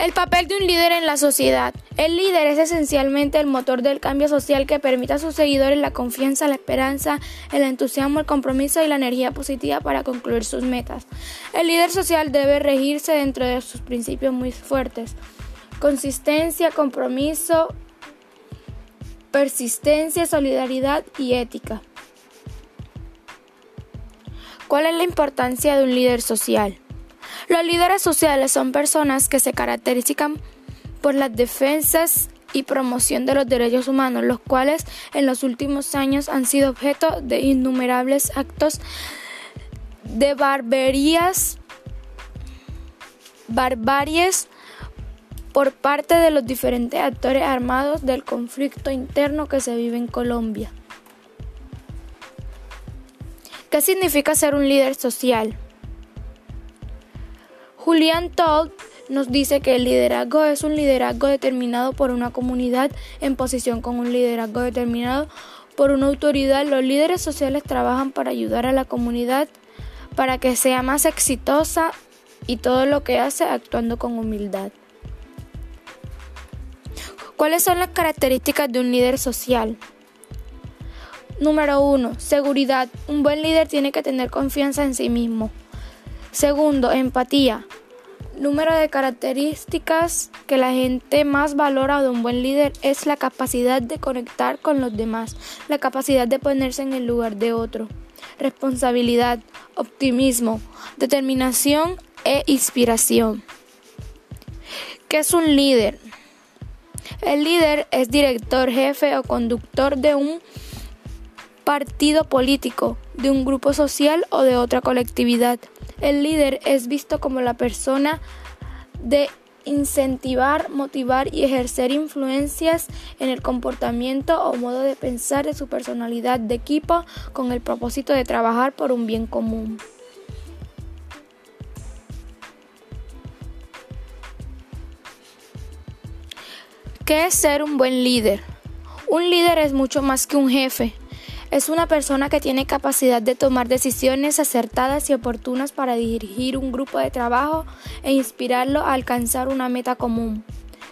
El papel de un líder en la sociedad. El líder es esencialmente el motor del cambio social que permite a sus seguidores la confianza, la esperanza, el entusiasmo, el compromiso y la energía positiva para concluir sus metas. El líder social debe regirse dentro de sus principios muy fuertes. Consistencia, compromiso, persistencia, solidaridad y ética. ¿Cuál es la importancia de un líder social? Los líderes sociales son personas que se caracterizan por las defensas y promoción de los derechos humanos, los cuales en los últimos años han sido objeto de innumerables actos de barbaries por parte de los diferentes actores armados del conflicto interno que se vive en Colombia. ¿Qué significa ser un líder social? Julian Todd nos dice que el liderazgo es un liderazgo determinado por una comunidad en posición con un liderazgo determinado por una autoridad. Los líderes sociales trabajan para ayudar a la comunidad para que sea más exitosa y todo lo que hace actuando con humildad. ¿Cuáles son las características de un líder social? Número 1. Seguridad. Un buen líder tiene que tener confianza en sí mismo. Segundo, empatía. Número de características que la gente más valora de un buen líder es la capacidad de conectar con los demás, la capacidad de ponerse en el lugar de otro, responsabilidad, optimismo, determinación e inspiración. ¿Qué es un líder? El líder es director, jefe o conductor de un partido político, de un grupo social o de otra colectividad. El líder es visto como la persona de incentivar, motivar y ejercer influencias en el comportamiento o modo de pensar de su personalidad de equipo con el propósito de trabajar por un bien común. ¿Qué es ser un buen líder? Un líder es mucho más que un jefe. Es una persona que tiene capacidad de tomar decisiones acertadas y oportunas para dirigir un grupo de trabajo e inspirarlo a alcanzar una meta común.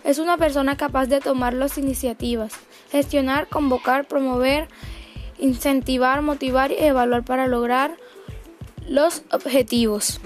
Es una persona capaz de tomar las iniciativas, gestionar, convocar, promover, incentivar, motivar y evaluar para lograr los objetivos.